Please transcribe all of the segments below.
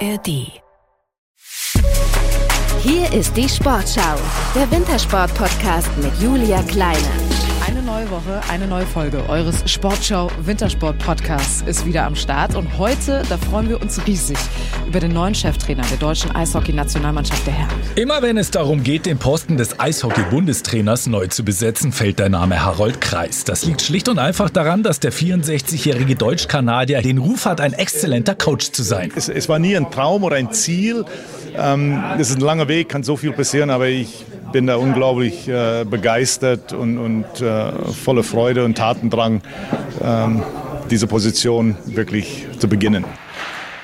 ARD. Hier ist die Sportschau, der Wintersport-Podcast mit Julia Kleine. Eine neue Woche, eine neue Folge eures Sportschau Wintersport Podcasts ist wieder am Start und heute, da freuen wir uns riesig über den neuen Cheftrainer der deutschen Eishockey-Nationalmannschaft der Herren. Immer wenn es darum geht, den Posten des Eishockey-Bundestrainers neu zu besetzen, fällt der Name Harold Kreis. Das liegt schlicht und einfach daran, dass der 64-jährige Deutsch-Kanadier den Ruf hat, ein exzellenter Coach zu sein. Es, es war nie ein Traum oder ein Ziel. Ähm, es ist ein langer Weg, kann so viel passieren, aber ich bin da unglaublich äh, begeistert und, und äh, voller Freude und Tatendrang, ähm, diese Position wirklich zu beginnen.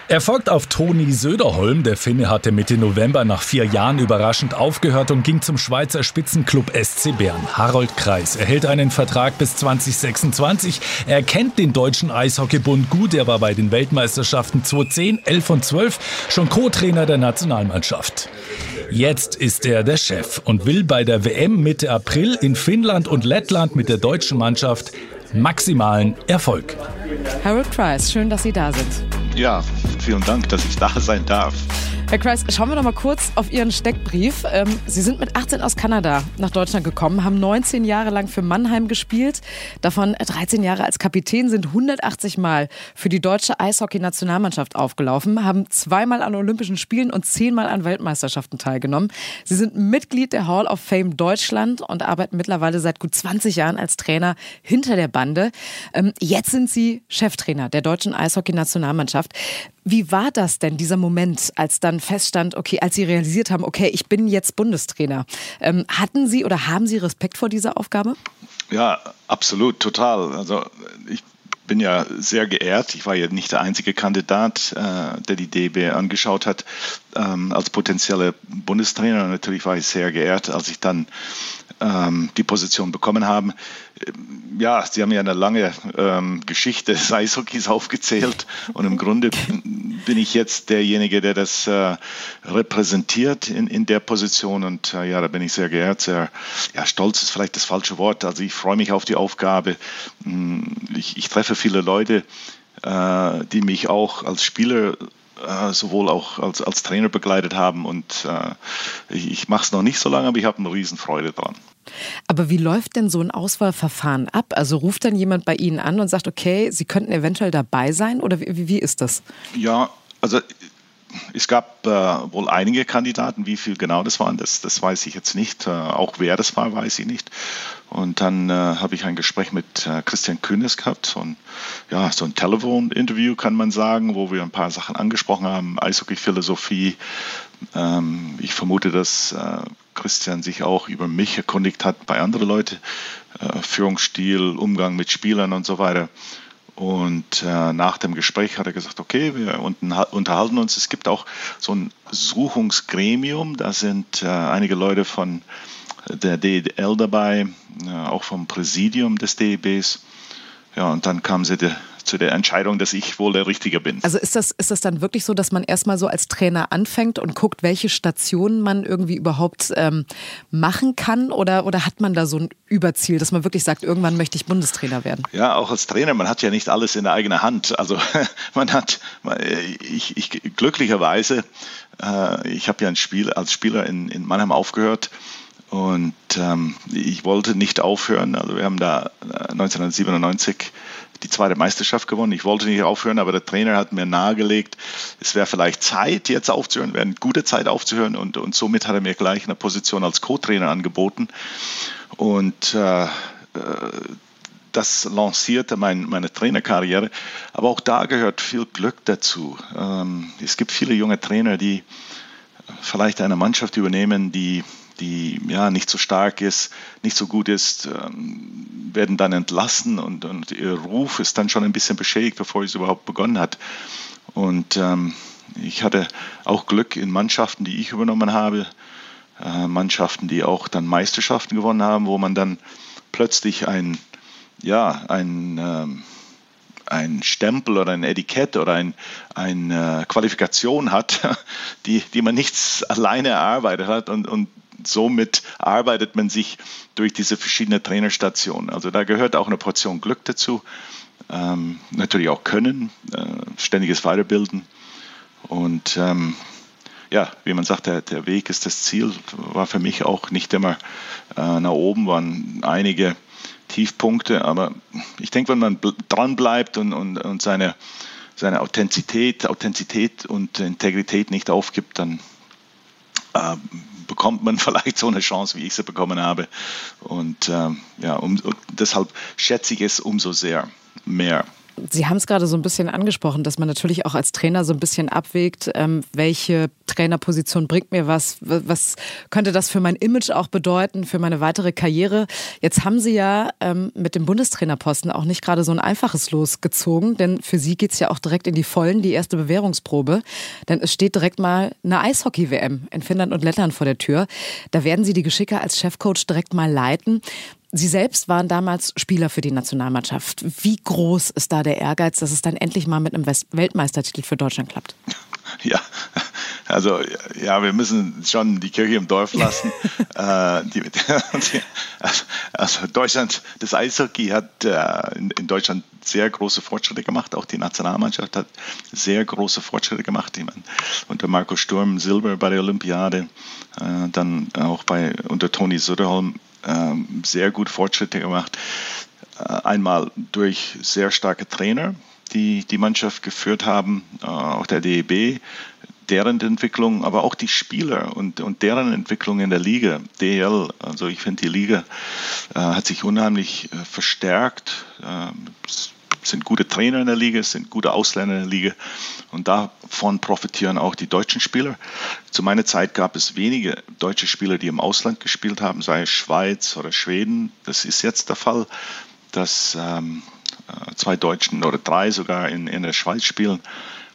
Er folgt auf Toni Söderholm. Der Finne hatte Mitte November nach vier Jahren überraschend aufgehört und ging zum Schweizer Spitzenclub SC Bern. Harold Kreis erhält einen Vertrag bis 2026. Er kennt den deutschen Eishockeybund gut. Er war bei den Weltmeisterschaften 2010, 11 und 12 schon Co-Trainer der Nationalmannschaft. Jetzt ist er der Chef und will bei der WM Mitte April in Finnland und Lettland mit der deutschen Mannschaft maximalen Erfolg. Harold Price, schön, dass Sie da sind. Ja, vielen Dank, dass ich da sein darf. Herr Kreis, schauen wir doch mal kurz auf Ihren Steckbrief. Ähm, Sie sind mit 18 aus Kanada nach Deutschland gekommen, haben 19 Jahre lang für Mannheim gespielt, davon 13 Jahre als Kapitän, sind 180 Mal für die deutsche Eishockey-Nationalmannschaft aufgelaufen, haben zweimal an Olympischen Spielen und zehnmal an Weltmeisterschaften teilgenommen. Sie sind Mitglied der Hall of Fame Deutschland und arbeiten mittlerweile seit gut 20 Jahren als Trainer hinter der Bande. Ähm, jetzt sind Sie Cheftrainer der deutschen Eishockey-Nationalmannschaft. Wie war das denn, dieser Moment, als dann feststand, okay, als Sie realisiert haben, okay, ich bin jetzt Bundestrainer? Ähm, hatten Sie oder haben Sie Respekt vor dieser Aufgabe? Ja, absolut, total. Also ich bin ja sehr geehrt. Ich war ja nicht der einzige Kandidat, äh, der die DB angeschaut hat ähm, als potenzieller Bundestrainer. Natürlich war ich sehr geehrt, als ich dann ähm, die Position bekommen habe. Ja, Sie haben ja eine lange ähm, Geschichte des Eishockeys aufgezählt und im Grunde bin ich jetzt derjenige, der das äh, repräsentiert in, in der Position und äh, ja, da bin ich sehr geehrt, sehr ja, stolz ist vielleicht das falsche Wort. Also ich freue mich auf die Aufgabe. Hm, ich, ich treffe viele Leute, äh, die mich auch als Spieler äh, sowohl auch als, als Trainer begleitet haben. Und äh, ich, ich mache es noch nicht so lange, aber ich habe eine Riesenfreude dran. Aber wie läuft denn so ein Auswahlverfahren ab? Also ruft dann jemand bei Ihnen an und sagt, okay, Sie könnten eventuell dabei sein oder wie, wie ist das? Ja, also es gab äh, wohl einige Kandidaten, wie viel genau das waren, das, das weiß ich jetzt nicht. Äh, auch wer das war, weiß ich nicht. Und dann äh, habe ich ein Gespräch mit äh, Christian Kühnes gehabt, und ja, so ein Telefon-Interview kann man sagen, wo wir ein paar Sachen angesprochen haben, Eishockey-Philosophie. Ähm, ich vermute, dass äh, Christian sich auch über mich erkundigt hat bei anderen Leuten, äh, Führungsstil, Umgang mit Spielern und so weiter. Und äh, nach dem Gespräch hat er gesagt, okay, wir unterhalten uns. Es gibt auch so ein Suchungsgremium, da sind äh, einige Leute von der DEL dabei, äh, auch vom Präsidium des DEBs. Ja, und dann kam sie de, zu der Entscheidung, dass ich wohl der Richtige bin. Also ist das, ist das dann wirklich so, dass man erstmal so als Trainer anfängt und guckt, welche Stationen man irgendwie überhaupt ähm, machen kann? Oder, oder hat man da so ein Überziel, dass man wirklich sagt, irgendwann möchte ich Bundestrainer werden? Ja, auch als Trainer, man hat ja nicht alles in der eigenen Hand. Also man hat, ich, ich glücklicherweise, äh, ich habe ja ein Spiel, als Spieler in, in Mannheim aufgehört. Und ähm, ich wollte nicht aufhören. Also wir haben da 1997 äh, die zweite Meisterschaft gewonnen. Ich wollte nicht aufhören, aber der Trainer hat mir nahegelegt, es wäre vielleicht Zeit, jetzt aufzuhören, wäre eine gute Zeit aufzuhören. Und, und somit hat er mir gleich eine Position als Co-Trainer angeboten. Und äh, äh das lancierte mein, meine Trainerkarriere. Aber auch da gehört viel Glück dazu. Ähm, es gibt viele junge Trainer, die vielleicht eine Mannschaft übernehmen, die die ja nicht so stark ist, nicht so gut ist, ähm, werden dann entlassen und, und ihr Ruf ist dann schon ein bisschen beschädigt, bevor es überhaupt begonnen hat. Und ähm, ich hatte auch Glück in Mannschaften, die ich übernommen habe, äh, Mannschaften, die auch dann Meisterschaften gewonnen haben, wo man dann plötzlich ein, ja, ein, ähm, ein Stempel oder ein Etikett oder ein, eine Qualifikation hat, die, die man nichts alleine erarbeitet hat und, und somit arbeitet man sich durch diese verschiedenen Trainerstationen. Also da gehört auch eine Portion Glück dazu, ähm, natürlich auch Können, äh, ständiges Weiterbilden. Und ähm, ja, wie man sagt, der, der Weg ist das Ziel, war für mich auch nicht immer äh, nach oben, waren einige Tiefpunkte, aber ich denke, wenn man dran bleibt und, und, und seine, seine Authentizität, Authentizität und Integrität nicht aufgibt, dann äh, bekommt man vielleicht so eine Chance, wie ich sie bekommen habe. Und ähm, ja, um, deshalb schätze ich es umso sehr mehr. Sie haben es gerade so ein bisschen angesprochen, dass man natürlich auch als Trainer so ein bisschen abwägt, ähm, welche Trainerposition bringt mir was, was könnte das für mein Image auch bedeuten, für meine weitere Karriere. Jetzt haben Sie ja ähm, mit dem Bundestrainerposten auch nicht gerade so ein einfaches Los gezogen, denn für Sie geht es ja auch direkt in die Vollen, die erste Bewährungsprobe. Denn es steht direkt mal eine Eishockey-WM in Finnland und Lettland vor der Tür. Da werden Sie die Geschicke als Chefcoach direkt mal leiten. Sie selbst waren damals Spieler für die Nationalmannschaft. Wie groß ist da der Ehrgeiz, dass es dann endlich mal mit einem Weltmeistertitel für Deutschland klappt? Ja, also ja, wir müssen schon die Kirche im Dorf lassen. äh, die, die, also Deutschland, das Eishockey hat äh, in, in, Deutschland sehr große Fortschritte gemacht. Auch die Nationalmannschaft hat sehr große Fortschritte gemacht. Ich meine, unter Marco Sturm Silber bei der Olympiade, äh, dann auch bei unter Toni Söderholm ähm, sehr gut Fortschritte gemacht. Äh, einmal durch sehr starke Trainer, die die Mannschaft geführt haben, äh, auch der DEB, deren Entwicklung, aber auch die Spieler und, und deren Entwicklung in der Liga, DL. Also ich finde, die Liga äh, hat sich unheimlich äh, verstärkt. Äh, sind gute Trainer in der Liga, es sind gute Ausländer in der Liga und davon profitieren auch die deutschen Spieler. Zu meiner Zeit gab es wenige deutsche Spieler, die im Ausland gespielt haben, sei es Schweiz oder Schweden. Das ist jetzt der Fall, dass ähm, äh, zwei Deutschen oder drei sogar in, in der Schweiz spielen,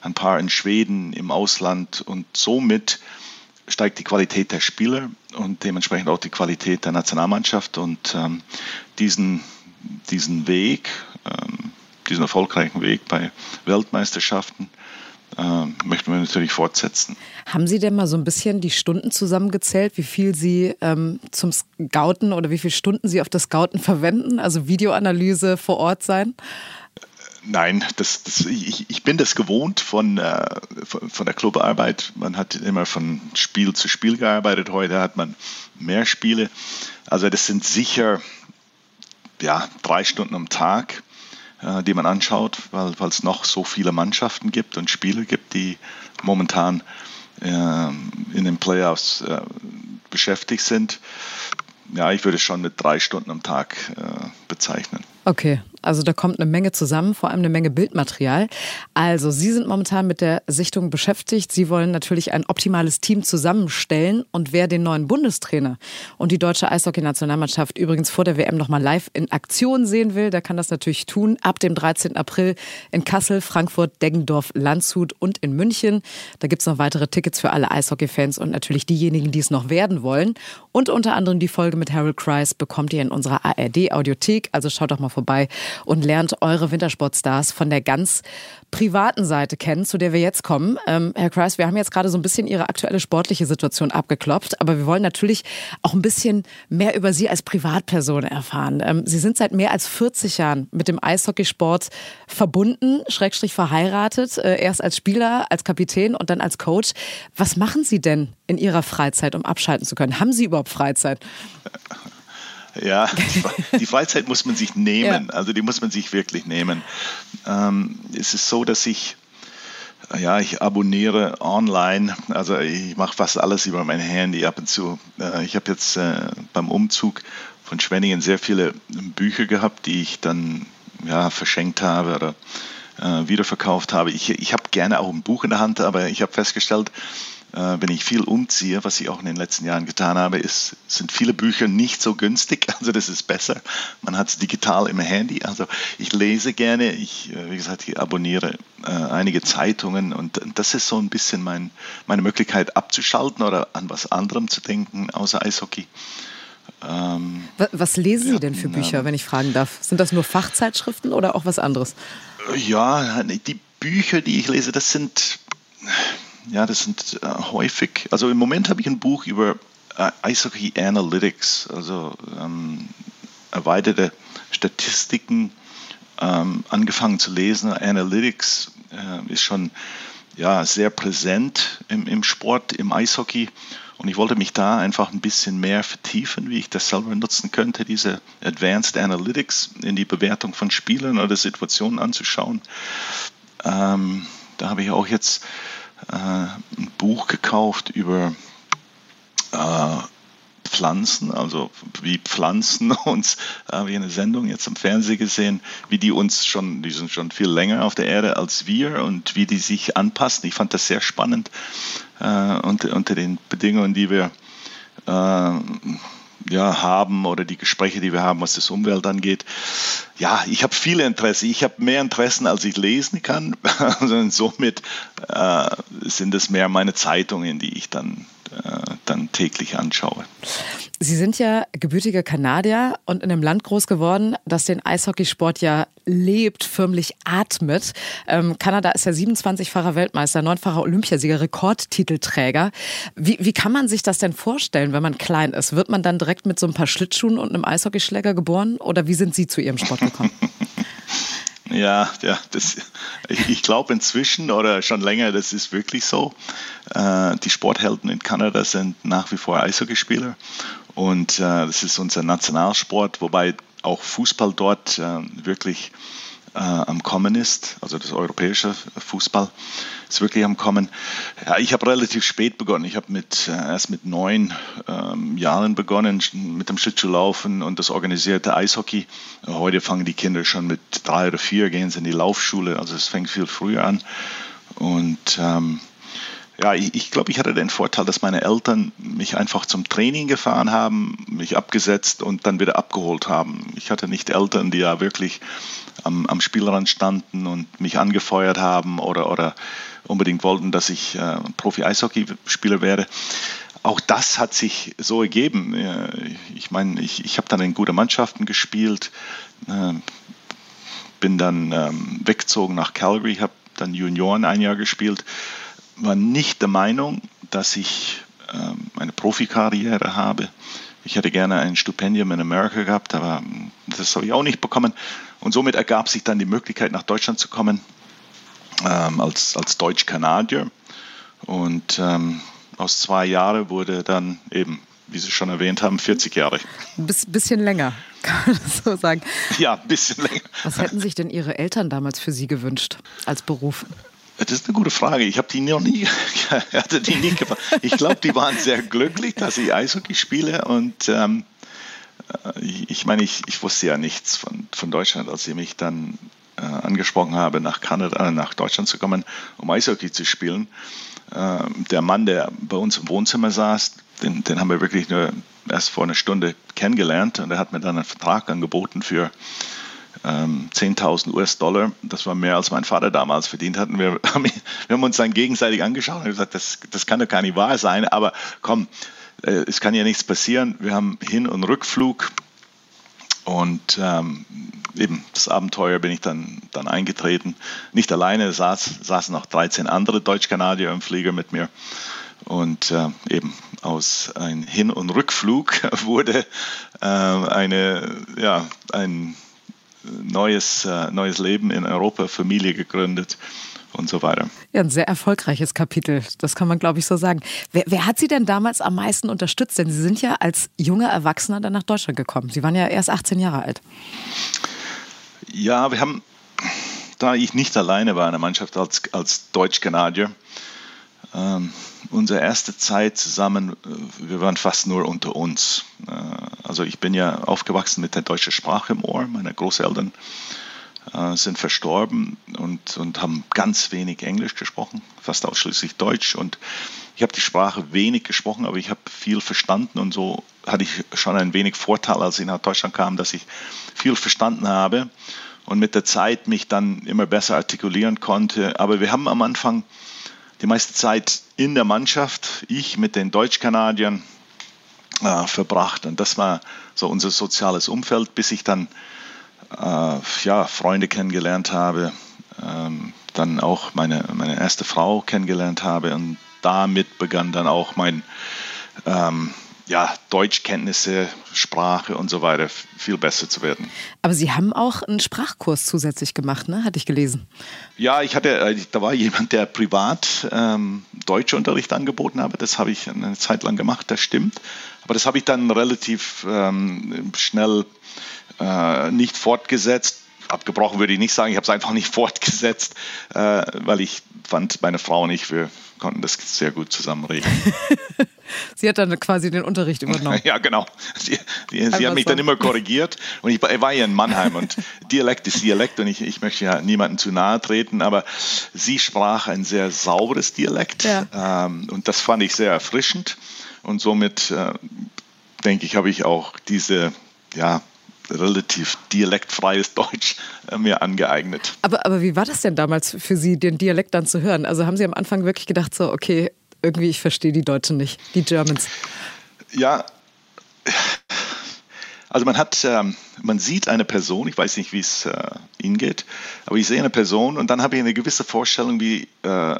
ein paar in Schweden, im Ausland und somit steigt die Qualität der Spieler und dementsprechend auch die Qualität der Nationalmannschaft und ähm, diesen, diesen Weg ähm, diesen erfolgreichen Weg bei Weltmeisterschaften äh, möchten wir natürlich fortsetzen. Haben Sie denn mal so ein bisschen die Stunden zusammengezählt, wie viel Sie ähm, zum Scouten oder wie viele Stunden Sie auf das Scouten verwenden? Also Videoanalyse vor Ort sein? Nein, das, das, ich, ich, bin das gewohnt von, äh, von, von, der Clubarbeit. Man hat immer von Spiel zu Spiel gearbeitet. Heute hat man mehr Spiele. Also das sind sicher ja, drei Stunden am Tag äh, die man anschaut, weil es noch so viele Mannschaften gibt und Spieler gibt, die momentan äh, in den Playoffs äh, beschäftigt sind. Ja, ich würde schon mit drei Stunden am Tag äh, bezeichnen. Okay, also da kommt eine Menge zusammen, vor allem eine Menge Bildmaterial. Also Sie sind momentan mit der Sichtung beschäftigt. Sie wollen natürlich ein optimales Team zusammenstellen. Und wer den neuen Bundestrainer und die deutsche Eishockey-Nationalmannschaft übrigens vor der WM nochmal live in Aktion sehen will, der kann das natürlich tun. Ab dem 13. April in Kassel, Frankfurt, Deggendorf, Landshut und in München. Da gibt es noch weitere Tickets für alle Eishockey-Fans und natürlich diejenigen, die es noch werden wollen. Und unter anderem die Folge mit Harold Kreis bekommt ihr in unserer ARD-Audiothek. Also schaut doch mal vorbei und lernt eure Wintersportstars von der ganz privaten Seite kennen, zu der wir jetzt kommen. Ähm, Herr Kreis, wir haben jetzt gerade so ein bisschen Ihre aktuelle sportliche Situation abgeklopft, aber wir wollen natürlich auch ein bisschen mehr über Sie als Privatperson erfahren. Ähm, Sie sind seit mehr als 40 Jahren mit dem Eishockeysport verbunden, Schrägstrich verheiratet, äh, erst als Spieler, als Kapitän und dann als Coach. Was machen Sie denn in Ihrer Freizeit, um abschalten zu können? Haben Sie überhaupt Freizeit? Ja, die Freizeit muss man sich nehmen, ja. also die muss man sich wirklich nehmen. Ähm, es ist so, dass ich, ja, ich abonniere online, also ich mache fast alles über mein Handy ab und zu. Äh, ich habe jetzt äh, beim Umzug von Schwenningen sehr viele Bücher gehabt, die ich dann ja, verschenkt habe oder äh, wiederverkauft habe. Ich, ich habe gerne auch ein Buch in der Hand, aber ich habe festgestellt, wenn ich viel umziehe, was ich auch in den letzten Jahren getan habe, ist, sind viele Bücher nicht so günstig. Also das ist besser. Man hat es digital im Handy. Also ich lese gerne. Ich, äh, wie gesagt, ich abonniere äh, einige Zeitungen und das ist so ein bisschen mein, meine Möglichkeit abzuschalten oder an was anderem zu denken außer Eishockey. Ähm, was lesen Sie denn für Bücher, wenn ich fragen darf? Sind das nur Fachzeitschriften oder auch was anderes? Ja, die Bücher, die ich lese, das sind ja, das sind äh, häufig, also im Moment habe ich ein Buch über äh, Eishockey Analytics, also ähm, erweiterte Statistiken ähm, angefangen zu lesen. Analytics äh, ist schon ja, sehr präsent im, im Sport, im Eishockey. Und ich wollte mich da einfach ein bisschen mehr vertiefen, wie ich das selber nutzen könnte, diese Advanced Analytics in die Bewertung von Spielen oder Situationen anzuschauen. Ähm, da habe ich auch jetzt ein Buch gekauft über äh, Pflanzen, also wie Pflanzen uns, habe ich eine Sendung jetzt im Fernsehen gesehen, wie die uns schon, die sind schon viel länger auf der Erde als wir und wie die sich anpassen. Ich fand das sehr spannend äh, unter, unter den Bedingungen, die wir äh, ja, haben oder die Gespräche, die wir haben, was das Umwelt angeht. Ja, ich habe viele Interesse. Ich habe mehr Interessen, als ich lesen kann. somit äh, sind es mehr meine Zeitungen, die ich dann dann täglich anschaue. Sie sind ja gebürtiger Kanadier und in einem Land groß geworden, das den Eishockeysport ja lebt, förmlich atmet. Ähm, Kanada ist ja 27-facher Weltmeister, neunfacher Olympiasieger, Rekordtitelträger. Wie, wie kann man sich das denn vorstellen, wenn man klein ist? Wird man dann direkt mit so ein paar Schlittschuhen und einem Eishockeyschläger geboren oder wie sind Sie zu Ihrem Sport gekommen? Ja, ja, das, ich, glaube inzwischen oder schon länger, das ist wirklich so. Äh, die Sporthelden in Kanada sind nach wie vor Eishockeyspieler und äh, das ist unser Nationalsport, wobei auch Fußball dort äh, wirklich äh, am Kommen ist, also das europäische Fußball ist wirklich am Kommen. Ja, ich habe relativ spät begonnen. Ich habe mit, äh, erst mit neun ähm, Jahren begonnen mit dem Schlittschuhlaufen und das organisierte Eishockey. Heute fangen die Kinder schon mit drei oder vier, gehen sie in die Laufschule, also es fängt viel früher an. Und ähm, ja, ich, ich glaube, ich hatte den Vorteil, dass meine Eltern mich einfach zum Training gefahren haben, mich abgesetzt und dann wieder abgeholt haben. Ich hatte nicht Eltern, die ja wirklich am, am Spielrand standen und mich angefeuert haben oder, oder unbedingt wollten, dass ich äh, Profi-Eishockeyspieler werde. Auch das hat sich so ergeben. Ich meine, ich, ich habe dann in gute Mannschaften gespielt, äh, bin dann ähm, weggezogen nach Calgary, habe dann Junioren ein Jahr gespielt war nicht der Meinung, dass ich ähm, eine Profikarriere habe. Ich hätte gerne ein Stipendium in Amerika gehabt, aber hm, das habe ich auch nicht bekommen. Und somit ergab sich dann die Möglichkeit, nach Deutschland zu kommen ähm, als, als Deutsch-Kanadier. Und ähm, aus zwei Jahren wurde dann eben, wie Sie schon erwähnt haben, 40 Jahre. Ein bisschen länger, kann man das so sagen. Ja, ein bisschen länger. Was hätten sich denn Ihre Eltern damals für Sie gewünscht als Beruf? Das ist eine gute Frage. Ich habe die noch nie, hatte die nie gefragt. Ich glaube, die waren sehr glücklich, dass ich Eishockey spiele und ähm, äh, ich meine, ich, ich wusste ja nichts von, von Deutschland, als sie mich dann äh, angesprochen haben, nach Kanada, nach Deutschland zu kommen, um Eishockey zu spielen. Äh, der Mann, der bei uns im Wohnzimmer saß, den, den haben wir wirklich nur erst vor einer Stunde kennengelernt und er hat mir dann einen Vertrag angeboten für 10.000 ähm, US-Dollar. Das war mehr, als mein Vater damals verdient hat. Wir haben, wir haben uns dann gegenseitig angeschaut und gesagt, das, das kann doch gar nicht wahr sein. Aber komm, äh, es kann ja nichts passieren. Wir haben Hin- und Rückflug. Und ähm, eben das Abenteuer bin ich dann, dann eingetreten. Nicht alleine, saß, saßen noch 13 andere Deutsch-Kanadier im Flieger mit mir. Und äh, eben aus einem Hin- und Rückflug wurde äh, eine, ja, ein neues, äh, neues Leben in Europa, Familie gegründet und so weiter. Ja, ein sehr erfolgreiches Kapitel, das kann man, glaube ich, so sagen. Wer, wer, hat Sie denn damals am meisten unterstützt? Denn Sie sind ja als junger Erwachsener dann nach Deutschland gekommen. Sie waren ja erst 18 Jahre alt. Ja, wir haben, da ich nicht alleine war in der Mannschaft als, als Deutsch-Kanadier, ähm, unsere erste Zeit zusammen, äh, wir waren fast nur unter uns. Äh, also ich bin ja aufgewachsen mit der deutschen Sprache im Ohr. Meine Großeltern äh, sind verstorben und, und haben ganz wenig Englisch gesprochen, fast ausschließlich Deutsch. Und ich habe die Sprache wenig gesprochen, aber ich habe viel verstanden und so hatte ich schon ein wenig Vorteil, als ich nach Deutschland kam, dass ich viel verstanden habe und mit der Zeit mich dann immer besser artikulieren konnte. Aber wir haben am Anfang die meiste Zeit in der Mannschaft, ich mit den Deutschkanadiern äh, verbracht. Und das war so unser soziales Umfeld, bis ich dann äh, ja, Freunde kennengelernt habe, ähm, dann auch meine, meine erste Frau kennengelernt habe. Und damit begann dann auch mein, ähm, ja, Deutschkenntnisse, Sprache und so weiter viel besser zu werden. Aber Sie haben auch einen Sprachkurs zusätzlich gemacht, ne? Hatte ich gelesen. Ja, ich hatte, äh, da war jemand, der privat ähm, Deutschunterricht angeboten habe. Das habe ich eine Zeit lang gemacht, das stimmt. Aber das habe ich dann relativ ähm, schnell äh, nicht fortgesetzt. Abgebrochen würde ich nicht sagen, ich habe es einfach nicht fortgesetzt, äh, weil ich fand, meine Frau und ich, wir konnten das sehr gut zusammenreden. sie hat dann quasi den Unterricht übernommen. ja, genau. Sie, sie, sie hat mich so. dann immer korrigiert und ich, ich, war ja in Mannheim und Dialekt ist Dialekt und ich, ich möchte ja niemandem zu nahe treten, aber sie sprach ein sehr sauberes Dialekt ja. ähm, und das fand ich sehr erfrischend und somit äh, denke ich, habe ich auch diese ja, relativ dialektfreies Deutsch äh, mir angeeignet. Aber, aber wie war das denn damals für Sie, den Dialekt dann zu hören? Also haben Sie am Anfang wirklich gedacht, so, okay, irgendwie ich verstehe die Deutschen nicht, die Germans? Ja, also man hat, ähm, man sieht eine Person, ich weiß nicht, wie es äh, Ihnen geht, aber ich sehe eine Person und dann habe ich eine gewisse Vorstellung, wie äh,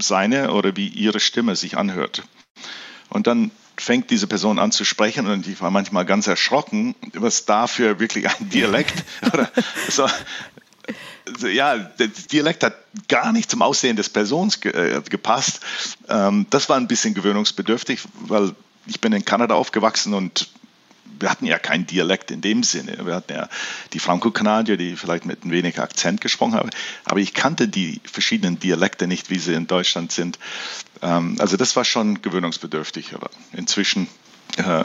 seine oder wie ihre Stimme sich anhört. Und dann fängt diese Person an zu sprechen und ich war manchmal ganz erschrocken, was dafür wirklich ein Dialekt oder so. Ja, der Dialekt hat gar nicht zum Aussehen des Persons ge äh, gepasst. Ähm, das war ein bisschen gewöhnungsbedürftig, weil ich bin in Kanada aufgewachsen und wir hatten ja keinen Dialekt in dem Sinne. Wir hatten ja die Franco-Kanadier, die vielleicht mit ein wenig Akzent gesprochen haben. Aber ich kannte die verschiedenen Dialekte nicht, wie sie in Deutschland sind. Ähm, also das war schon gewöhnungsbedürftig. Aber inzwischen äh,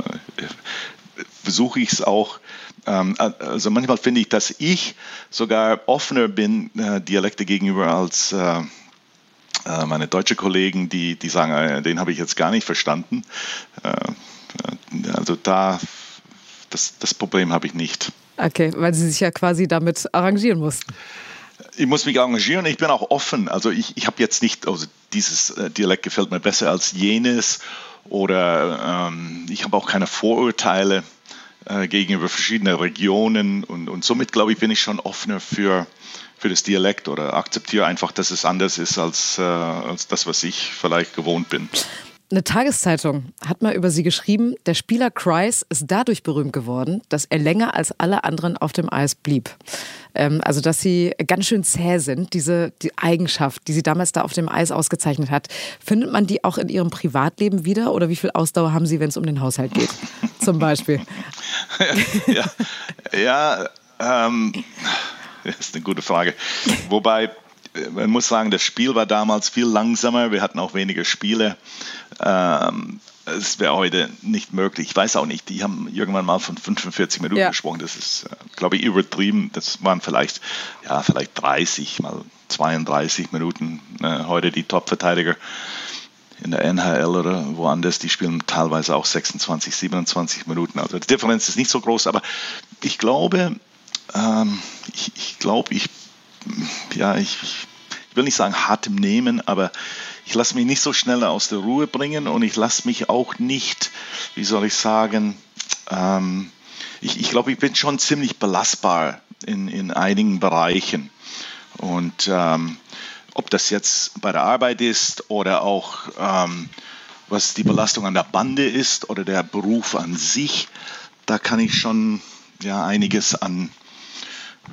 versuche ich es auch. Ähm, also manchmal finde ich, dass ich sogar offener bin äh, Dialekte gegenüber als äh, äh meine deutsche Kollegen, die, die sagen, äh, den habe ich jetzt gar nicht verstanden. Äh, also da das, das Problem habe ich nicht. Okay, weil Sie sich ja quasi damit arrangieren mussten. Ich muss mich arrangieren. Ich bin auch offen. Also ich, ich habe jetzt nicht, also dieses äh, Dialekt gefällt mir besser als jenes oder ähm, ich habe auch keine Vorurteile äh, gegenüber verschiedenen Regionen und, und somit glaube ich bin ich schon offener für, für das Dialekt oder akzeptiere einfach, dass es anders ist als, äh, als das, was ich vielleicht gewohnt bin. Eine Tageszeitung hat mal über sie geschrieben, der Spieler Kreis ist dadurch berühmt geworden, dass er länger als alle anderen auf dem Eis blieb. Ähm, also, dass sie ganz schön zäh sind, diese die Eigenschaft, die sie damals da auf dem Eis ausgezeichnet hat. Findet man die auch in ihrem Privatleben wieder oder wie viel Ausdauer haben sie, wenn es um den Haushalt geht? Zum Beispiel. ja, ja ähm, das ist eine gute Frage. Wobei, man muss sagen, das Spiel war damals viel langsamer. Wir hatten auch weniger Spiele. Ähm, es wäre heute nicht möglich. Ich weiß auch nicht, die haben irgendwann mal von 45 Minuten ja. gesprochen. Das ist, äh, glaube ich, übertrieben. Das waren vielleicht, ja, vielleicht 30, mal 32 Minuten. Äh, heute die Top-Verteidiger in der NHL oder woanders, die spielen teilweise auch 26, 27 Minuten. Also die Differenz ist nicht so groß, aber ich glaube, ähm, ich, ich glaube, ich, ja, ich, ich will nicht sagen hart im Nehmen, aber ich lasse mich nicht so schnell aus der Ruhe bringen und ich lasse mich auch nicht, wie soll ich sagen, ähm, ich, ich glaube, ich bin schon ziemlich belastbar in, in einigen Bereichen. Und ähm, ob das jetzt bei der Arbeit ist oder auch ähm, was die Belastung an der Bande ist oder der Beruf an sich, da kann ich schon ja einiges an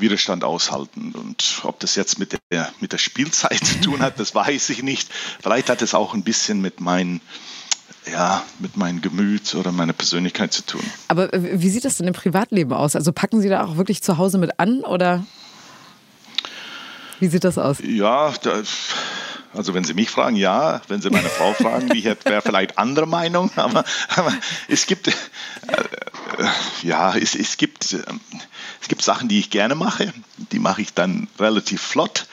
Widerstand aushalten. Und ob das jetzt mit der, mit der Spielzeit zu tun hat, das weiß ich nicht. Vielleicht hat es auch ein bisschen mit meinen ja, mit meinem Gemüt oder meiner Persönlichkeit zu tun. Aber wie sieht das denn im Privatleben aus? Also packen Sie da auch wirklich zu Hause mit an oder wie sieht das aus? Ja, das, also wenn Sie mich fragen, ja. Wenn Sie meine Frau fragen, die wäre vielleicht andere Meinung. Aber, aber es gibt, äh, ja, es, es gibt, äh, es gibt Sachen, die ich gerne mache. Die mache ich dann relativ flott.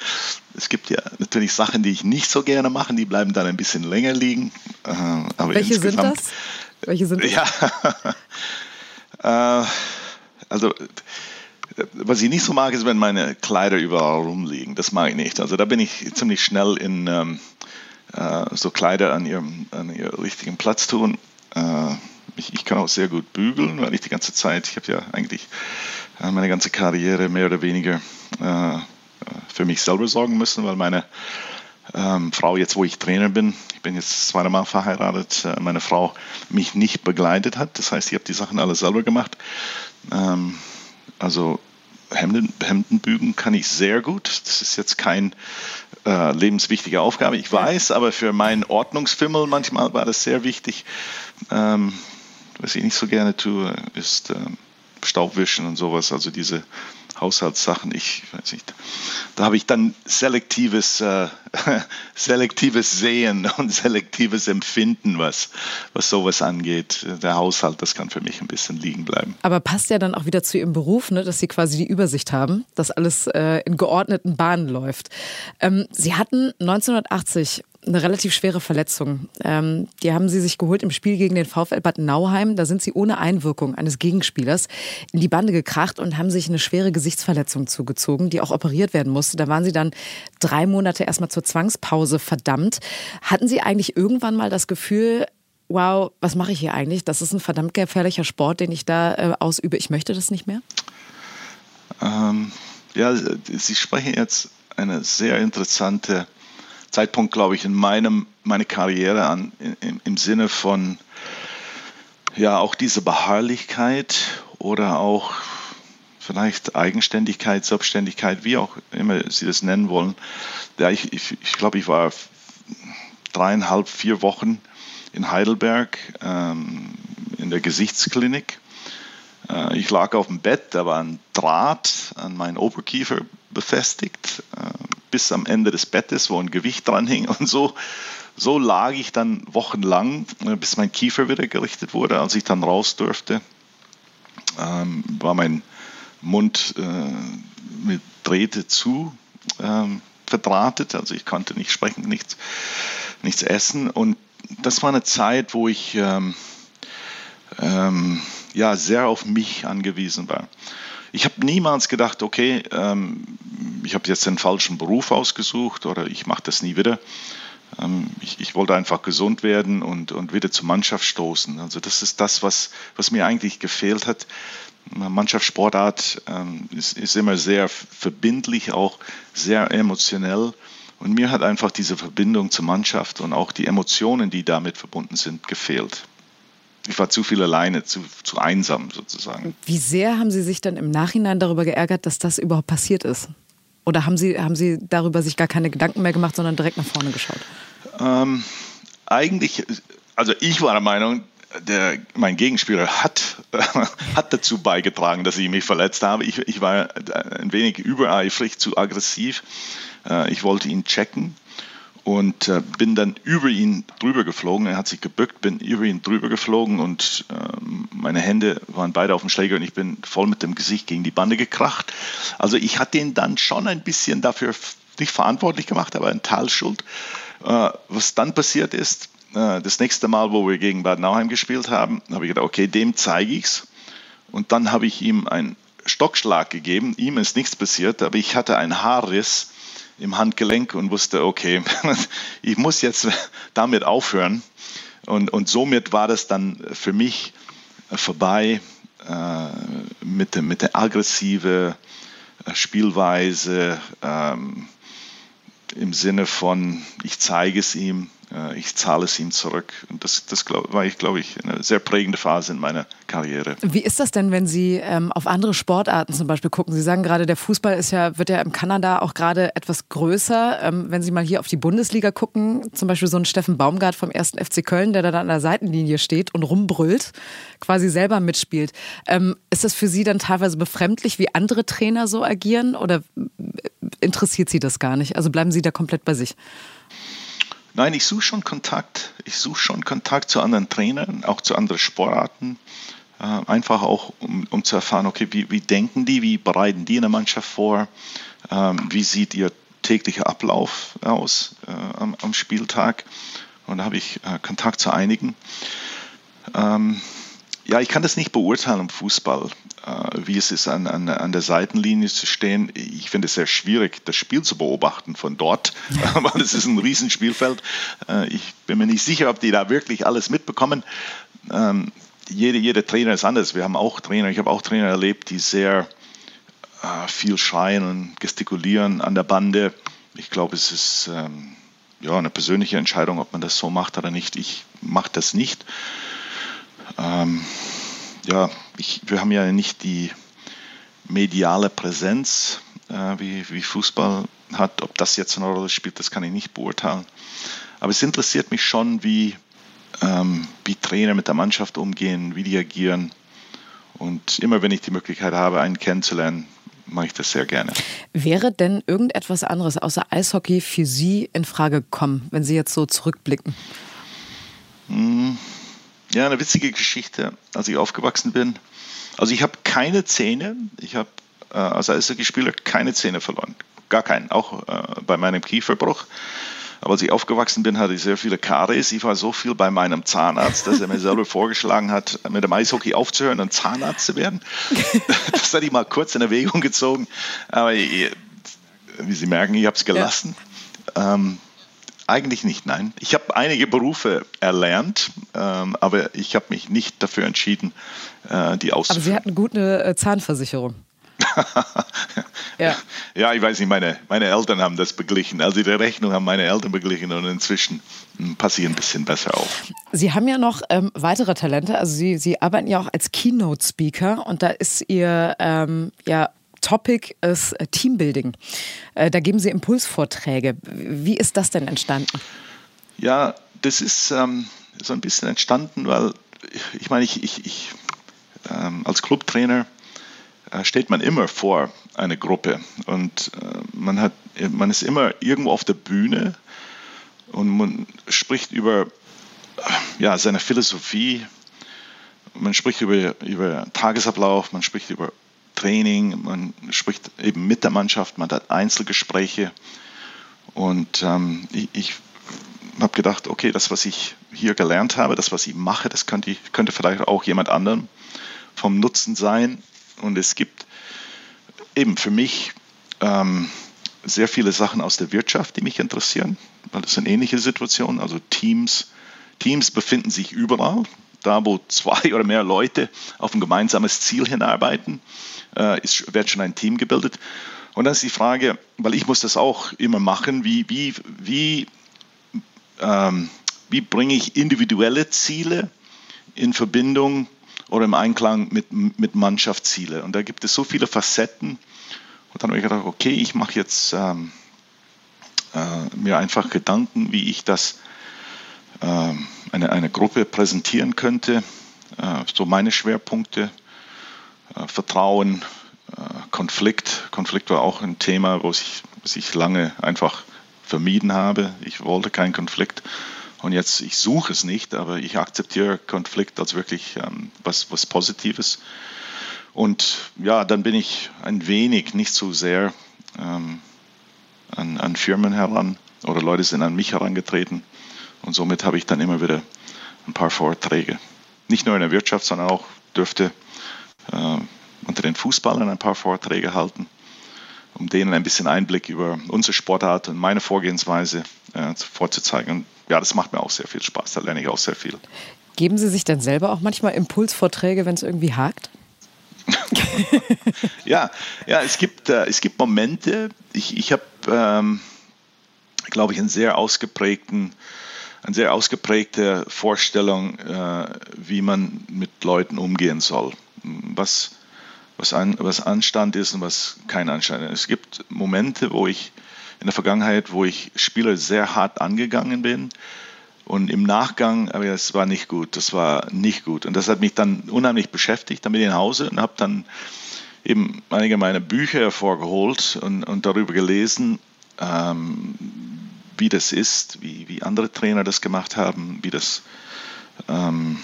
Es gibt ja natürlich Sachen, die ich nicht so gerne mache. Die bleiben dann ein bisschen länger liegen. Äh, aber Welche sind das? Welche sind das? Ja, äh, also was ich nicht so mag, ist, wenn meine Kleider überall rumliegen. Das mag ich nicht. Also da bin ich ziemlich schnell in ähm, äh, so Kleider an ihrem, an ihrem richtigen Platz tun. Äh, ich, ich, kann auch sehr gut bügeln, weil ich die ganze Zeit, ich habe ja eigentlich äh, meine ganze Karriere mehr oder weniger äh, für mich selber sorgen müssen, weil meine ähm, Frau, jetzt wo ich Trainer bin, ich bin jetzt zweimal verheiratet, äh, meine Frau mich nicht begleitet hat. Das heißt, ich habe die Sachen alle selber gemacht. Ähm, also Hemden, Hemdenbügen kann ich sehr gut. Das ist jetzt kein äh, lebenswichtige Aufgabe, ich weiß, aber für meinen Ordnungsfimmel manchmal war das sehr wichtig. Ähm, was ich nicht so gerne tue, ist äh, Staubwischen und sowas, also diese Haushaltssachen, ich weiß nicht. Da habe ich dann selektives, äh, selektives Sehen und selektives Empfinden, was, was sowas angeht. Der Haushalt, das kann für mich ein bisschen liegen bleiben. Aber passt ja dann auch wieder zu Ihrem Beruf, ne, dass Sie quasi die Übersicht haben, dass alles äh, in geordneten Bahnen läuft. Ähm, Sie hatten 1980 eine relativ schwere Verletzung. Ähm, die haben sie sich geholt im Spiel gegen den VfL Bad Nauheim. Da sind sie ohne Einwirkung eines Gegenspielers in die Bande gekracht und haben sich eine schwere Gesichtsverletzung zugezogen, die auch operiert werden musste. Da waren sie dann drei Monate erstmal zur Zwangspause verdammt. Hatten Sie eigentlich irgendwann mal das Gefühl, wow, was mache ich hier eigentlich? Das ist ein verdammt gefährlicher Sport, den ich da äh, ausübe. Ich möchte das nicht mehr? Ähm, ja, Sie sprechen jetzt eine sehr interessante Zeitpunkt, glaube ich, in meinem, meine Karriere an, im, im Sinne von ja auch diese Beharrlichkeit oder auch vielleicht Eigenständigkeit, Selbstständigkeit, wie auch immer Sie das nennen wollen. Ja, ich, ich, ich glaube, ich war dreieinhalb, vier Wochen in Heidelberg ähm, in der Gesichtsklinik. Äh, ich lag auf dem Bett, da war ein Draht an meinen Oberkiefer befestigt. Äh, bis am Ende des Bettes, wo ein Gewicht dran hing. Und so, so lag ich dann wochenlang, äh, bis mein Kiefer wieder gerichtet wurde. Als ich dann raus durfte, ähm, war mein Mund äh, mit Drähte zu ähm, verdrahtet. Also ich konnte nicht sprechen, nichts, nichts essen. Und das war eine Zeit, wo ich ähm, ähm, ja, sehr auf mich angewiesen war. Ich habe niemals gedacht, okay, ähm, ich habe jetzt den falschen Beruf ausgesucht oder ich mache das nie wieder. Ähm, ich, ich, wollte einfach gesund werden und, und wieder zur Mannschaft stoßen. Also das ist das, was, was mir eigentlich gefehlt hat. Mannschaftssportart ähm, ist, ist immer sehr verbindlich, auch sehr emotionell. Und mir hat einfach diese Verbindung zur Mannschaft und auch die Emotionen, die damit verbunden sind, gefehlt ich war zu viel alleine, zu, zu einsam sozusagen. Wie sehr haben Sie sich dann im Nachhinein darüber geärgert, dass das überhaupt passiert ist? Oder haben Sie, haben Sie darüber sich gar keine Gedanken mehr gemacht, sondern direkt nach vorne geschaut? Ähm, eigentlich, also ich war der Meinung, der, mein Gegenspieler hat, hat dazu beigetragen, dass ich mich verletzt habe. Ich, ich war ein wenig übereifrig, zu aggressiv. Äh, ich wollte ihn checken und äh, bin dann über ihn drüber geflogen. Er hat sich gebückt, bin über ihn drüber geflogen und äh, meine Hände waren beide auf dem Schläger und ich bin voll mit dem Gesicht gegen die Bande gekracht. Also ich hatte ihn dann schon ein bisschen dafür nicht verantwortlich gemacht, aber ein Teil schuld. Äh, was dann passiert ist, äh, das nächste Mal, wo wir gegen Bad Nauheim gespielt haben, habe ich gedacht, okay, dem zeige ich's. Und dann habe ich ihm einen Stockschlag gegeben. Ihm ist nichts passiert, aber ich hatte einen Haarriss im Handgelenk und wusste, okay, ich muss jetzt damit aufhören. Und, und somit war das dann für mich vorbei äh, mit, der, mit der aggressive äh, Spielweise ähm, im Sinne von, ich zeige es ihm, äh, ich zahle es ihm zurück. Und das, das war, ich, glaube ich, eine sehr prägende Phase in meiner Karriere. Wie ist das denn, wenn Sie ähm, auf andere Sportarten zum Beispiel gucken? Sie sagen gerade, der Fußball ist ja, wird ja in Kanada auch gerade etwas größer. Ähm, wenn Sie mal hier auf die Bundesliga gucken, zum Beispiel so ein Steffen Baumgart vom 1. FC Köln, der da an der Seitenlinie steht und rumbrüllt, quasi selber mitspielt. Ähm, ist das für Sie dann teilweise befremdlich, wie andere Trainer so agieren oder äh, interessiert Sie das gar nicht? Also bleiben Sie da komplett bei sich? Nein, ich suche schon Kontakt. Ich suche schon Kontakt zu anderen Trainern, auch zu anderen Sportarten. Äh, einfach auch, um, um, zu erfahren, okay, wie, wie, denken die, wie bereiten die eine Mannschaft vor, ähm, wie sieht ihr täglicher Ablauf aus äh, am, am, Spieltag. Und da habe ich äh, Kontakt zu einigen. Ähm, ja, ich kann das nicht beurteilen im Fußball, wie es ist, an, an, an der Seitenlinie zu stehen. Ich finde es sehr schwierig, das Spiel zu beobachten von dort, weil es ist ein Riesenspielfeld. Äh, ich bin mir nicht sicher, ob die da wirklich alles mitbekommen. Ähm, jede, jeder Trainer ist anders. Wir haben auch Trainer, ich habe auch Trainer erlebt, die sehr äh, viel schreien und gestikulieren an der Bande. Ich glaube, es ist ähm, ja, eine persönliche Entscheidung, ob man das so macht oder nicht. Ich mache das nicht. Ähm, ja, ich, wir haben ja nicht die mediale Präsenz, äh, wie, wie Fußball hat. Ob das jetzt eine Rolle spielt, das kann ich nicht beurteilen. Aber es interessiert mich schon, wie, ähm, wie Trainer mit der Mannschaft umgehen, wie die agieren. Und immer wenn ich die Möglichkeit habe, einen kennenzulernen, mache ich das sehr gerne. Wäre denn irgendetwas anderes außer Eishockey für Sie in Frage gekommen, wenn Sie jetzt so zurückblicken? Hm, ja, eine witzige Geschichte, als ich aufgewachsen bin. Also ich habe keine Zähne. Ich habe äh, als Eishockeyspieler keine Zähne verloren. Gar keinen, auch äh, bei meinem Kieferbruch. Aber als ich aufgewachsen bin, hatte ich sehr viele Karies. Ich war so viel bei meinem Zahnarzt, dass er mir selber vorgeschlagen hat, mit dem Eishockey aufzuhören und Zahnarzt zu werden. Das hatte ich mal kurz in Erwägung gezogen. Aber wie Sie merken, ich habe es gelassen. Ja. Ähm, eigentlich nicht, nein. Ich habe einige Berufe erlernt, ähm, aber ich habe mich nicht dafür entschieden, äh, die auszuführen. Aber Sie hatten gut eine äh, Zahnversicherung. ja. ja, ich weiß nicht, meine, meine Eltern haben das beglichen. Also die Rechnung haben meine Eltern beglichen und inzwischen hm, passe ich ein bisschen besser auf. Sie haben ja noch ähm, weitere Talente. Also Sie, Sie arbeiten ja auch als Keynote-Speaker und da ist Ihr ähm, ja, Topic ist äh, Teambuilding. Äh, da geben Sie Impulsvorträge. Wie ist das denn entstanden? Ja, das ist ähm, so ein bisschen entstanden, weil ich meine, ich, ich, ich ähm, als Clubtrainer äh, steht man immer vor einer Gruppe und äh, man, hat, man ist immer irgendwo auf der Bühne und man spricht über ja, seine Philosophie, man spricht über, über Tagesablauf, man spricht über Training, man spricht eben mit der Mannschaft, man hat Einzelgespräche und ähm, ich, ich habe gedacht, okay, das, was ich hier gelernt habe, das, was ich mache, das könnte, könnte vielleicht auch jemand anderem vom Nutzen sein und es gibt eben für mich ähm, sehr viele Sachen aus der Wirtschaft, die mich interessieren, weil das sind ähnliche Situationen. Also Teams, Teams befinden sich überall. Da, wo zwei oder mehr Leute auf ein gemeinsames Ziel hinarbeiten, äh, ist, wird schon ein Team gebildet. Und dann ist die Frage, weil ich muss das auch immer machen, wie, wie, wie, ähm, wie bringe ich individuelle Ziele in Verbindung oder im Einklang mit, mit Mannschaftsziele. Und da gibt es so viele Facetten. Und dann habe ich gedacht, okay, ich mache jetzt ähm, äh, mir einfach Gedanken, wie ich das äh, eine, eine Gruppe präsentieren könnte. Äh, so meine Schwerpunkte, Vertrauen, äh, Konflikt. Konflikt war auch ein Thema, was ich, was ich lange einfach vermieden habe. Ich wollte keinen Konflikt. Und jetzt, ich suche es nicht, aber ich akzeptiere Konflikt als wirklich ähm, was, was Positives. Und ja, dann bin ich ein wenig, nicht so sehr ähm, an, an Firmen heran oder Leute sind an mich herangetreten. Und somit habe ich dann immer wieder ein paar Vorträge. Nicht nur in der Wirtschaft, sondern auch dürfte äh, unter den Fußballern ein paar Vorträge halten, um denen ein bisschen Einblick über unsere Sportart und meine Vorgehensweise äh, vorzuzeigen. Und ja, das macht mir auch sehr viel Spaß. Da lerne ich auch sehr viel. Geben Sie sich dann selber auch manchmal Impulsvorträge, wenn es irgendwie hakt? ja, ja, es gibt, äh, es gibt Momente. Ich, ich habe, ähm, glaube ich, einen sehr ausgeprägten, eine sehr ausgeprägte Vorstellung, äh, wie man mit Leuten umgehen soll. Was, was, ein, was Anstand ist und was kein Anstand ist. Es gibt Momente, wo ich in der Vergangenheit, wo ich Spieler sehr hart angegangen bin. Und im Nachgang, aber es war nicht gut, das war nicht gut. Und das hat mich dann unheimlich beschäftigt. Dann bin ich nach Hause und habe dann eben einige meiner Bücher hervorgeholt und, und darüber gelesen, ähm, wie das ist, wie, wie andere Trainer das gemacht haben, wie das ähm,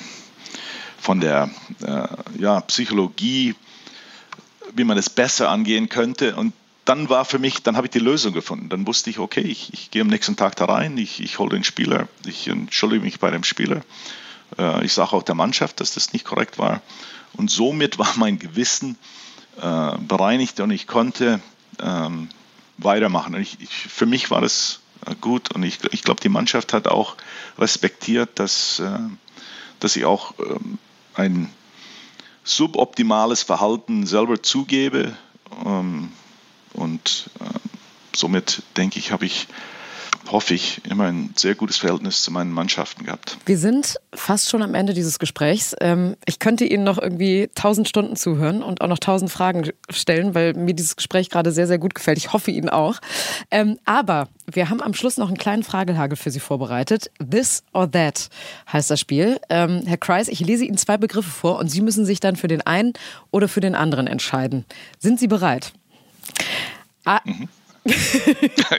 von der äh, ja, Psychologie, wie man es besser angehen könnte. Und dann war für mich, dann habe ich die Lösung gefunden. Dann wusste ich, okay, ich, ich gehe am nächsten Tag da rein, ich, ich hole den Spieler, ich entschuldige mich bei dem Spieler. Äh, ich sage auch der Mannschaft, dass das nicht korrekt war. Und somit war mein Gewissen äh, bereinigt und ich konnte ähm, weitermachen. Und ich, ich, für mich war das äh, gut und ich, ich glaube, die Mannschaft hat auch respektiert, dass, äh, dass ich auch ähm, ein suboptimales Verhalten selber zugebe. Ähm, und äh, somit denke ich, habe ich hoffe ich, immer ein sehr gutes Verhältnis zu meinen Mannschaften gehabt. Wir sind fast schon am Ende dieses Gesprächs. Ähm, ich könnte Ihnen noch irgendwie tausend Stunden zuhören und auch noch tausend Fragen stellen, weil mir dieses Gespräch gerade sehr, sehr gut gefällt. Ich hoffe Ihnen auch. Ähm, aber wir haben am Schluss noch einen kleinen Fragelhagel für Sie vorbereitet. This or That heißt das Spiel. Ähm, Herr Kreis, ich lese Ihnen zwei Begriffe vor und Sie müssen sich dann für den einen oder für den anderen entscheiden. Sind Sie bereit? Mhm.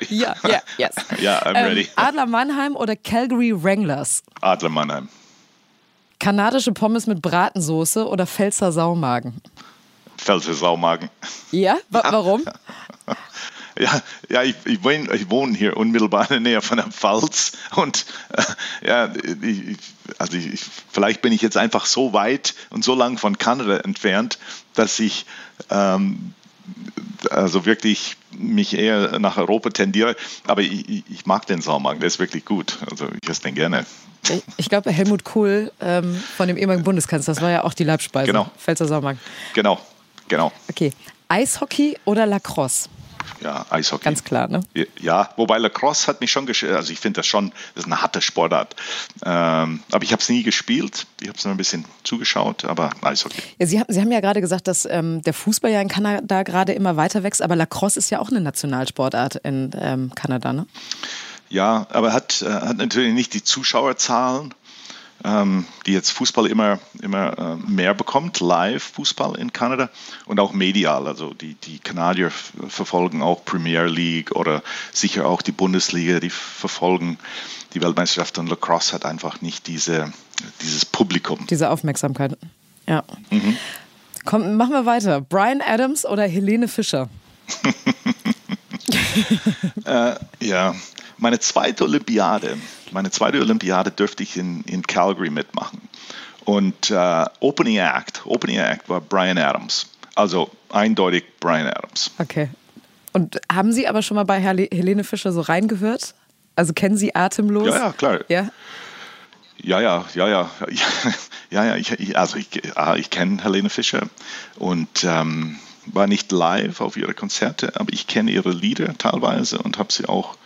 Ja, ja, yes. Ja, I'm ready. Ähm, Adler Mannheim oder Calgary Wranglers? Adler Mannheim. Kanadische Pommes mit Bratensoße oder Pfälzer Saumagen? Pfälzer Saumagen. Ja? Wa warum? Ja, ja ich, ich, wohne, ich, wohne, hier unmittelbar in der Nähe von der Pfalz und äh, ja, ich, also ich, vielleicht bin ich jetzt einfach so weit und so lang von Kanada entfernt, dass ich ähm, also wirklich mich eher nach Europa tendiere. Aber ich, ich mag den Saumagen, der ist wirklich gut. Also ich esse den gerne. Ich glaube, Helmut Kohl ähm, von dem ehemaligen Bundeskanzler, das war ja auch die Leibspeise. Genau. Pfälzer Saumagen. Genau, genau. Okay. Eishockey oder Lacrosse? Ja, Eishockey. Ganz klar, ne? Ja, wobei Lacrosse hat mich schon, also ich finde das schon, das ist eine harte Sportart. Ähm, aber ich habe es nie gespielt. Ich habe es nur ein bisschen zugeschaut, aber Eishockey. Ja, Sie, haben, Sie haben ja gerade gesagt, dass ähm, der Fußball ja in Kanada gerade immer weiter wächst, aber Lacrosse ist ja auch eine Nationalsportart in ähm, Kanada, ne? Ja, aber hat, äh, hat natürlich nicht die Zuschauerzahlen ähm, die jetzt Fußball immer, immer äh, mehr bekommt, Live-Fußball in Kanada und auch medial. Also die, die Kanadier verfolgen auch Premier League oder sicher auch die Bundesliga, die verfolgen die Weltmeisterschaft und Lacrosse hat einfach nicht diese, dieses Publikum. Diese Aufmerksamkeit. Ja. Mhm. Komm, machen wir weiter. Brian Adams oder Helene Fischer? äh, ja, meine zweite Olympiade, meine zweite Olympiade dürfte ich in, in Calgary mitmachen. Und äh, Opening Act, Opening Act war Brian Adams. Also eindeutig Brian Adams. Okay. Und haben Sie aber schon mal bei Helene Fischer so reingehört? Also kennen Sie Atemlos? Ja, ja, klar. Ja. Ja, ja, ja, ja, ja, ja. Ich, also ich, ah, ich kenne Helene Fischer und ähm, war nicht live auf ihre Konzerte, aber ich kenne ihre Lieder teilweise und habe sie auch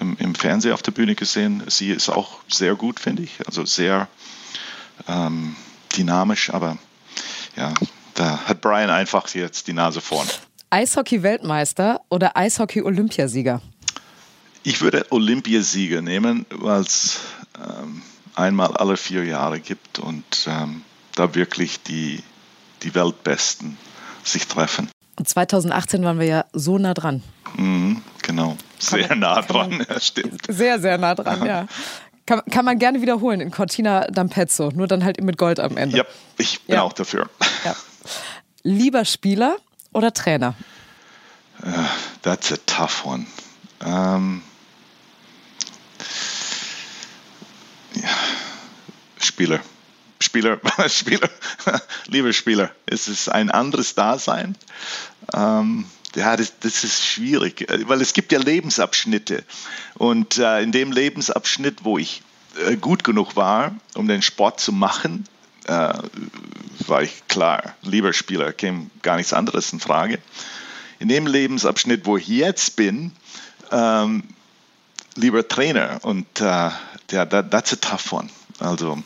im, im Fernsehen auf der Bühne gesehen. Sie ist auch sehr gut, finde ich. Also sehr ähm, dynamisch, aber ja, da hat Brian einfach jetzt die Nase vorn. Eishockey-Weltmeister oder Eishockey-Olympiasieger? Ich würde Olympiasieger nehmen, weil es ähm, einmal alle vier Jahre gibt und ähm, da wirklich die, die Weltbesten sich treffen. Und 2018 waren wir ja so nah dran. Mhm, genau, sehr man, nah dran, man, ja, stimmt. Sehr, sehr nah dran, ja. Kann, kann, man gerne wiederholen in Cortina d'Ampezzo, nur dann halt mit Gold am Ende. Ja, ich bin ja. auch dafür. Ja. Lieber Spieler oder Trainer? Uh, that's a tough one. Um, ja. Spieler. Spieler, Spieler, liebe Spieler, es ist ein anderes Dasein. Ähm, ja, das, das, ist schwierig, weil es gibt ja Lebensabschnitte. Und äh, in dem Lebensabschnitt, wo ich äh, gut genug war, um den Sport zu machen, äh, war ich klar, lieber Spieler, käme gar nichts anderes in Frage. In dem Lebensabschnitt, wo ich jetzt bin, ähm, lieber Trainer. Und äh, ja, that, that's a tough one. Also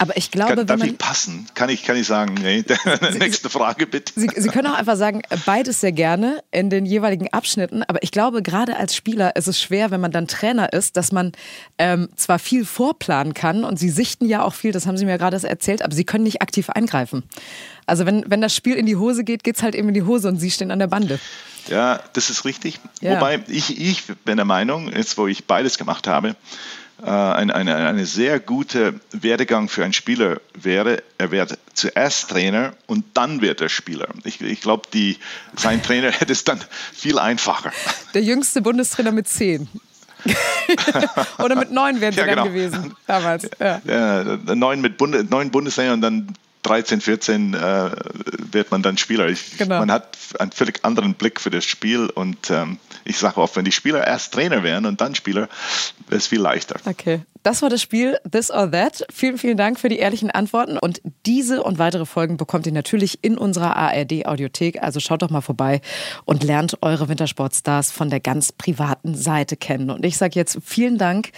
aber ich glaube, kann, darf ich passen? Kann ich, kann ich sagen, nee, nächste Frage bitte. Sie, Sie, können auch einfach sagen, beides sehr gerne in den jeweiligen Abschnitten. Aber ich glaube, gerade als Spieler ist es schwer, wenn man dann Trainer ist, dass man ähm, zwar viel vorplanen kann und Sie sichten ja auch viel, das haben Sie mir gerade erzählt, aber Sie können nicht aktiv eingreifen. Also wenn, wenn das Spiel in die Hose geht, geht es halt eben in die Hose und Sie stehen an der Bande. Ja, das ist richtig. Ja. Wobei ich, ich bin der Meinung, jetzt wo ich beides gemacht habe, äh, eine, eine, eine sehr gute Werdegang für einen Spieler wäre, er wird zuerst Trainer und dann wird er Spieler. Ich, ich glaube, sein Trainer hätte es dann viel einfacher. Der jüngste Bundestrainer mit zehn. Oder mit neun wären sie ja, genau. dann gewesen damals. Ja. Ja, neun mit Bunde, neun Bundestrainer und dann 13, 14 äh, wird man dann Spieler. Ich, genau. Man hat einen völlig anderen Blick für das Spiel und ähm, ich sage oft, wenn die Spieler erst Trainer wären und dann Spieler, wäre es viel leichter. Okay. Das war das Spiel This or That. Vielen, vielen Dank für die ehrlichen Antworten. Und diese und weitere Folgen bekommt ihr natürlich in unserer ARD-Audiothek. Also schaut doch mal vorbei und lernt eure Wintersportstars von der ganz privaten Seite kennen. Und ich sage jetzt vielen Dank,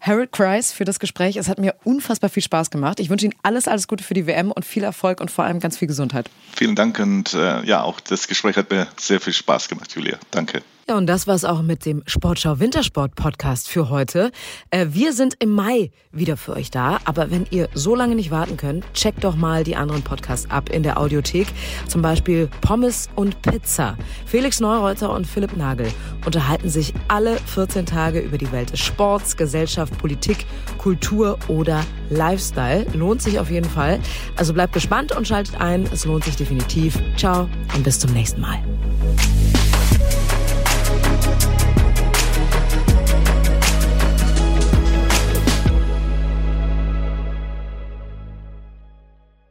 Harold Kreis, für das Gespräch. Es hat mir unfassbar viel Spaß gemacht. Ich wünsche Ihnen alles, alles Gute für die WM und viel Erfolg und vor allem ganz viel Gesundheit. Vielen Dank und äh, ja, auch das Gespräch hat mir sehr viel Spaß gemacht, Julia. Danke. Ja, und das war's auch mit dem Sportschau Wintersport Podcast für heute. Äh, wir sind im Mai wieder für euch da, aber wenn ihr so lange nicht warten könnt, checkt doch mal die anderen Podcasts ab in der Audiothek. Zum Beispiel Pommes und Pizza. Felix Neureuter und Philipp Nagel unterhalten sich alle 14 Tage über die Welt des Sports, Gesellschaft, Politik, Kultur oder Lifestyle. Lohnt sich auf jeden Fall. Also bleibt gespannt und schaltet ein. Es lohnt sich definitiv. Ciao und bis zum nächsten Mal.